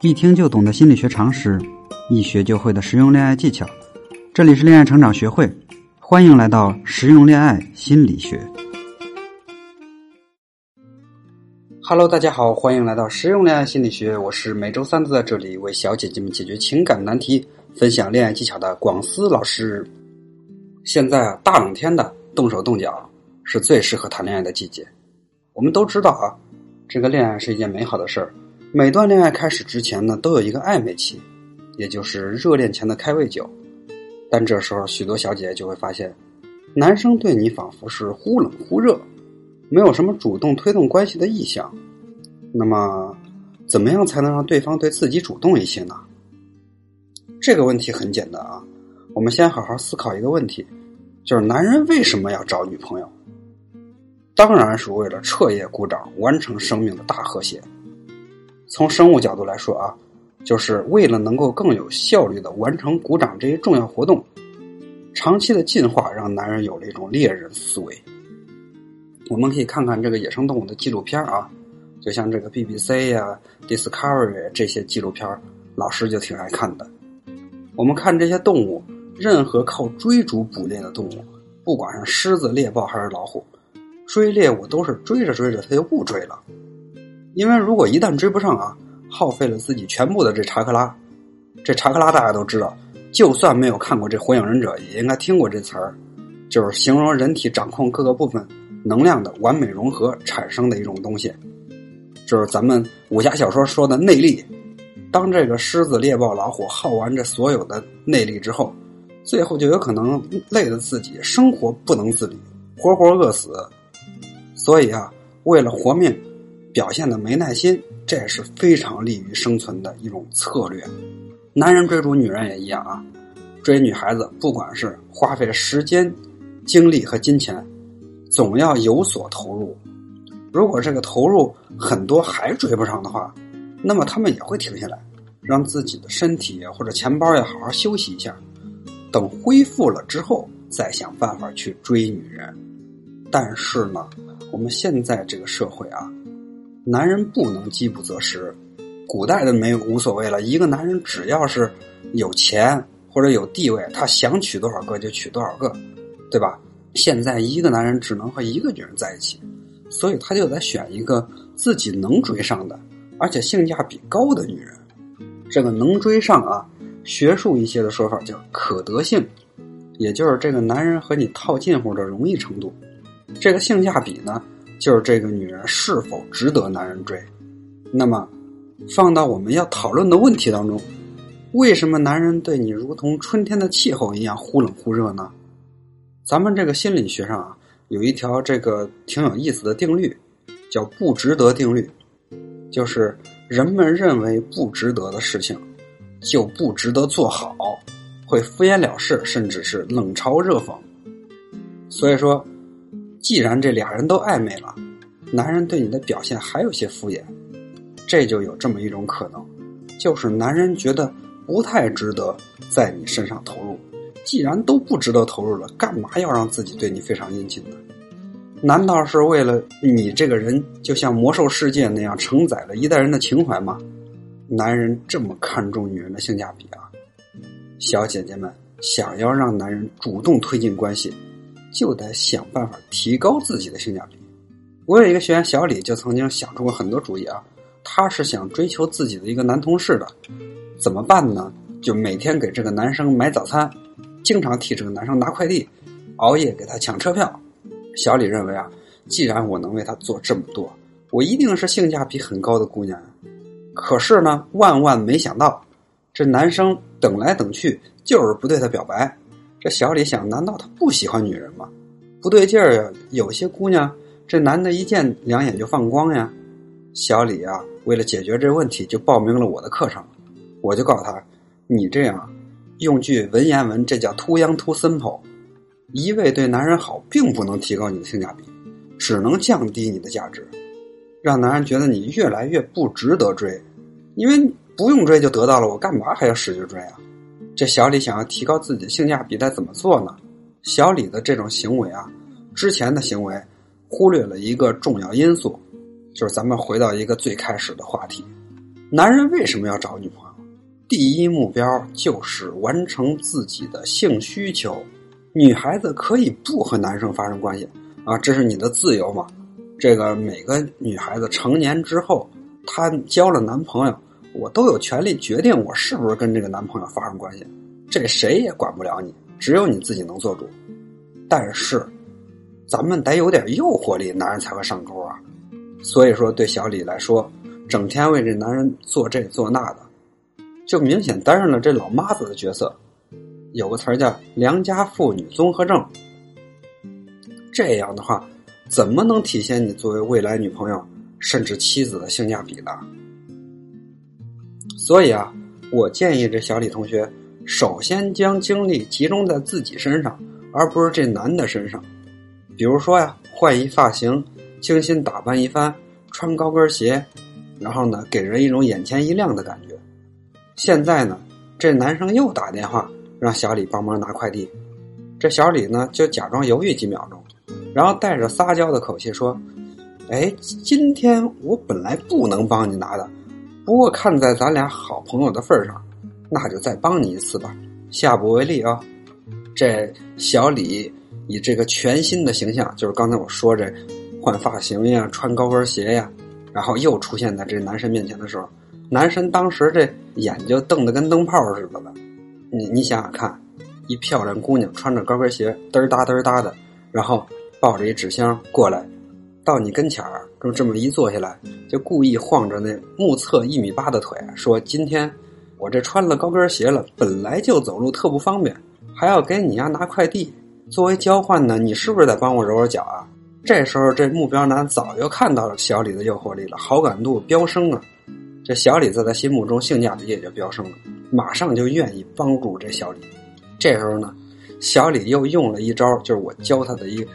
一听就懂的心理学常识，一学就会的实用恋爱技巧。这里是恋爱成长学会，欢迎来到实用恋爱心理学。Hello，大家好，欢迎来到实用恋爱心理学。我是每周三都在这里为小姐姐们解决情感难题、分享恋爱技巧的广思老师。现在啊，大冷天的，动手动脚是最适合谈恋爱的季节。我们都知道啊，这个恋爱是一件美好的事儿。每段恋爱开始之前呢，都有一个暧昧期，也就是热恋前的开胃酒。但这时候，许多小姐就会发现，男生对你仿佛是忽冷忽热，没有什么主动推动关系的意向。那么，怎么样才能让对方对自己主动一些呢？这个问题很简单啊，我们先好好思考一个问题，就是男人为什么要找女朋友？当然是为了彻夜鼓掌，完成生命的大和谐。从生物角度来说啊，就是为了能够更有效率的完成鼓掌这一重要活动。长期的进化让男人有了一种猎人思维。我们可以看看这个野生动物的纪录片啊，就像这个 BBC 呀、Discovery 这些纪录片，老师就挺爱看的。我们看这些动物，任何靠追逐捕猎的动物，不管是狮子、猎豹还是老虎。追猎物都是追着追着，他就不追了，因为如果一旦追不上啊，耗费了自己全部的这查克拉，这查克拉大家都知道，就算没有看过这《火影忍者》，也应该听过这词儿，就是形容人体掌控各个部分能量的完美融合产生的一种东西，就是咱们武侠小说说的内力。当这个狮子、猎豹、老虎耗完这所有的内力之后，最后就有可能累得自己生活不能自理，活活饿死。所以啊，为了活命，表现的没耐心，这也是非常利于生存的一种策略。男人追逐女人也一样啊，追女孩子，不管是花费时间、精力和金钱，总要有所投入。如果这个投入很多还追不上的话，那么他们也会停下来，让自己的身体或者钱包要好好休息一下，等恢复了之后再想办法去追女人。但是呢？我们现在这个社会啊，男人不能饥不择食。古代的没无所谓了，一个男人只要是有钱或者有地位，他想娶多少个就娶多少个，对吧？现在一个男人只能和一个女人在一起，所以他就得选一个自己能追上的，而且性价比高的女人。这个能追上啊，学术一些的说法叫可得性，也就是这个男人和你套近乎的容易程度。这个性价比呢，就是这个女人是否值得男人追。那么，放到我们要讨论的问题当中，为什么男人对你如同春天的气候一样忽冷忽热呢？咱们这个心理学上啊，有一条这个挺有意思的定律，叫不值得定律，就是人们认为不值得的事情，就不值得做好，会敷衍了事，甚至是冷嘲热讽。所以说。既然这俩人都暧昧了，男人对你的表现还有些敷衍，这就有这么一种可能，就是男人觉得不太值得在你身上投入。既然都不值得投入了，干嘛要让自己对你非常殷勤呢？难道是为了你这个人就像魔兽世界那样承载了一代人的情怀吗？男人这么看重女人的性价比啊！小姐姐们想要让男人主动推进关系。就得想办法提高自己的性价比。我有一个学员小李，就曾经想出过很多主意啊。他是想追求自己的一个男同事的，怎么办呢？就每天给这个男生买早餐，经常替这个男生拿快递，熬夜给他抢车票。小李认为啊，既然我能为他做这么多，我一定是性价比很高的姑娘。可是呢，万万没想到，这男生等来等去就是不对他表白。这小李想，难道他不喜欢女人吗？不对劲儿呀！有些姑娘，这男的一见两眼就放光呀。小李啊，为了解决这问题，就报名了我的课程。我就告诉他，你这样用句文言文，这叫 too young too simple。一味对男人好，并不能提高你的性价比，只能降低你的价值，让男人觉得你越来越不值得追。因为不用追就得到了，我干嘛还要使劲追啊？这小李想要提高自己的性价比，该怎么做呢？小李的这种行为啊，之前的行为忽略了一个重要因素，就是咱们回到一个最开始的话题，男人为什么要找女朋友？第一目标就是完成自己的性需求。女孩子可以不和男生发生关系啊，这是你的自由嘛。这个每个女孩子成年之后，她交了男朋友，我都有权利决定我是不是跟这个男朋友发生关系，这谁也管不了你，只有你自己能做主。但是，咱们得有点诱惑力，男人才会上钩啊。所以说，对小李来说，整天为这男人做这做那的，就明显担任了这老妈子的角色。有个词儿叫“良家妇女综合症”，这样的话，怎么能体现你作为未来女朋友甚至妻子的性价比呢？所以啊，我建议这小李同学，首先将精力集中在自己身上，而不是这男的身上。比如说呀，换一发型，精心打扮一番，穿高跟鞋，然后呢，给人一种眼前一亮的感觉。现在呢，这男生又打电话。让小李帮忙拿快递，这小李呢就假装犹豫几秒钟，然后带着撒娇的口气说：“哎，今天我本来不能帮你拿的，不过看在咱俩好朋友的份上，那就再帮你一次吧，下不为例啊。”这小李以这个全新的形象，就是刚才我说这换发型呀、穿高跟鞋呀，然后又出现在这男神面前的时候，男神当时这眼睛瞪得跟灯泡似的了。你你想想看，一漂亮姑娘穿着高跟鞋，嘚儿哒嘚儿哒的，然后抱着一纸箱过来，到你跟前儿，就这么一坐下来，就故意晃着那目测一米八的腿，说：“今天我这穿了高跟鞋了，本来就走路特不方便，还要给你家拿快递，作为交换呢，你是不是得帮我揉揉脚啊？”这时候，这目标男早就看到了小李的诱惑力了，好感度飙升啊！这小李在他心目中性价比也就飙升了。马上就愿意帮助这小李，这时候呢，小李又用了一招，就是我教他的一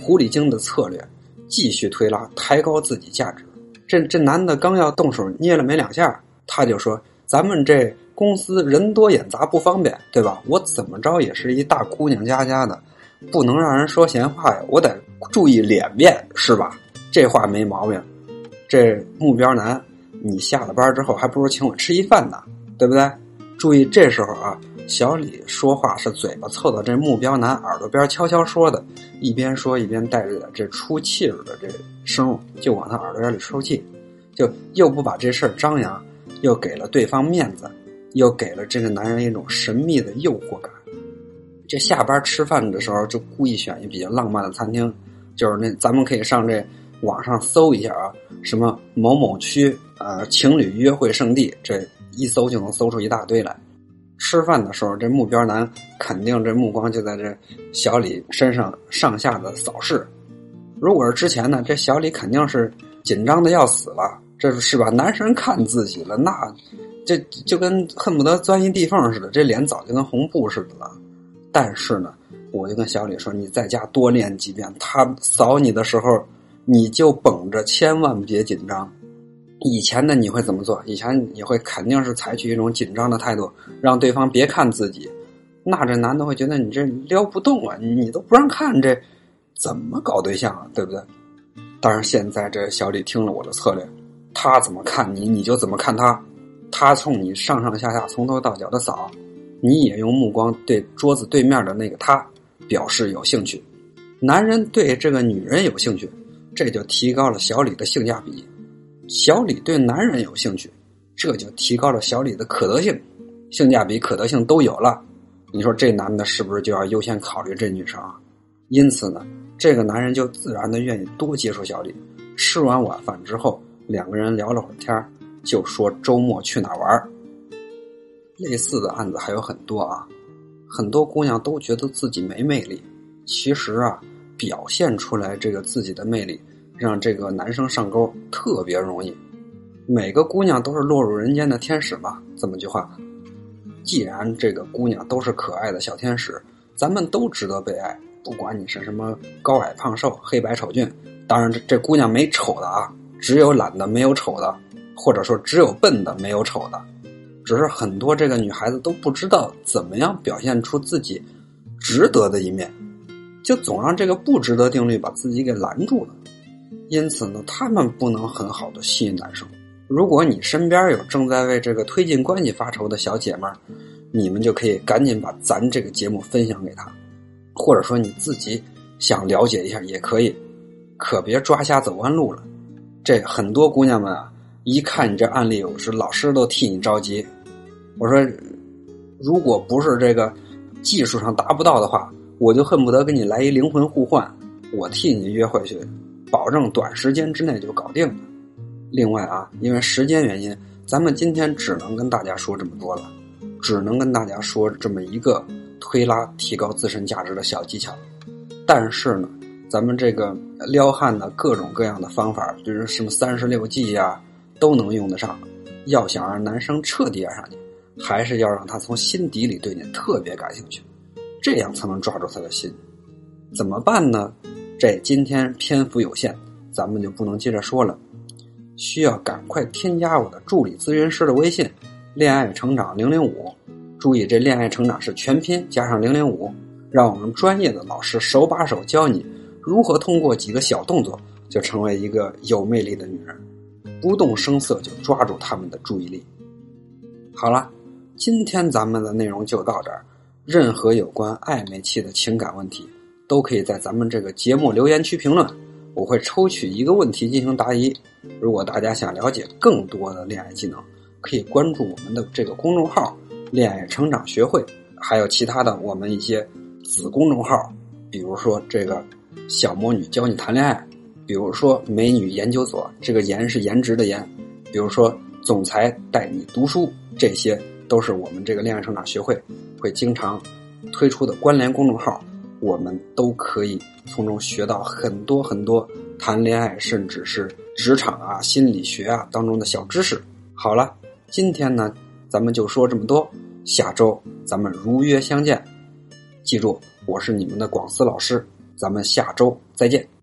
狐狸精的策略，继续推拉，抬高自己价值。这这男的刚要动手捏了没两下，他就说：“咱们这公司人多眼杂不方便，对吧？我怎么着也是一大姑娘家家的，不能让人说闲话呀，我得注意脸面，是吧？”这话没毛病。这目标男，你下了班之后，还不如请我吃一饭呢，对不对？注意，这时候啊，小李说话是嘴巴凑到这目标男耳朵边悄悄说的，一边说一边带着这出气儿的这声，就往他耳朵眼里抽气，就又不把这事儿张扬，又给了对方面子，又给了这个男人一种神秘的诱惑感。这下班吃饭的时候，就故意选一比较浪漫的餐厅，就是那咱们可以上这网上搜一下啊，什么某某区呃情侣约会圣地这。一搜就能搜出一大堆来。吃饭的时候，这目标男肯定这目光就在这小李身上上下的扫视。如果是之前呢，这小李肯定是紧张的要死了，这是吧？男神看自己了，那这就跟恨不得钻一地缝似的，这脸早就跟红布似的了。但是呢，我就跟小李说，你在家多练几遍，他扫你的时候，你就绷着，千万别紧张。以前呢，你会怎么做？以前你会肯定是采取一种紧张的态度，让对方别看自己。那这男的会觉得你这撩不动啊，你都不让看，这怎么搞对象啊？对不对？但是，现在这小李听了我的策略，他怎么看你，你就怎么看他。他冲你上上下下从头到脚的扫，你也用目光对桌子对面的那个他表示有兴趣。男人对这个女人有兴趣，这就提高了小李的性价比。小李对男人有兴趣，这就提高了小李的可得性，性价比、可得性都有了。你说这男的是不是就要优先考虑这女生啊？因此呢，这个男人就自然的愿意多接触小李。吃完晚饭之后，两个人聊了会儿天就说周末去哪玩类似的案子还有很多啊，很多姑娘都觉得自己没魅力，其实啊，表现出来这个自己的魅力。让这个男生上钩特别容易，每个姑娘都是落入人间的天使嘛，这么句话。既然这个姑娘都是可爱的小天使，咱们都值得被爱，不管你是什么高矮胖瘦、黑白丑俊。当然，这这姑娘没丑的啊，只有懒的，没有丑的，或者说只有笨的，没有丑的。只是很多这个女孩子都不知道怎么样表现出自己值得的一面，就总让这个不值得定律把自己给拦住了。因此呢，他们不能很好的吸引男生，如果你身边有正在为这个推进关系发愁的小姐妹，你们就可以赶紧把咱这个节目分享给她，或者说你自己想了解一下也可以，可别抓瞎走弯路了。这很多姑娘们啊，一看你这案例，我说老师都替你着急。我说，如果不是这个技术上达不到的话，我就恨不得跟你来一灵魂互换，我替你约会去，保证短时间之内就搞定了。另外啊，因为时间原因，咱们今天只能跟大家说这么多了，只能跟大家说这么一个推拉提高自身价值的小技巧。但是呢。咱们这个撩汉的各种各样的方法，比如什么三十六计呀，都能用得上。要想让男生彻底爱上你，还是要让他从心底里对你特别感兴趣，这样才能抓住他的心。怎么办呢？这今天篇幅有限，咱们就不能接着说了。需要赶快添加我的助理咨询师的微信“恋爱成长零零五”，注意这“恋爱成长”是全拼加上零零五，让我们专业的老师手把手教你。如何通过几个小动作就成为一个有魅力的女人，不动声色就抓住他们的注意力？好了，今天咱们的内容就到这儿。任何有关暧昧期的情感问题，都可以在咱们这个节目留言区评论，我会抽取一个问题进行答疑。如果大家想了解更多的恋爱技能，可以关注我们的这个公众号“恋爱成长学会”，还有其他的我们一些子公众号，比如说这个。小魔女教你谈恋爱，比如说美女研究所，这个“颜”是颜值的“颜”，比如说总裁带你读书，这些都是我们这个恋爱成长学会会经常推出的关联公众号，我们都可以从中学到很多很多谈恋爱，甚至是职场啊、心理学啊当中的小知识。好了，今天呢，咱们就说这么多，下周咱们如约相见。记住，我是你们的广思老师。咱们下周再见。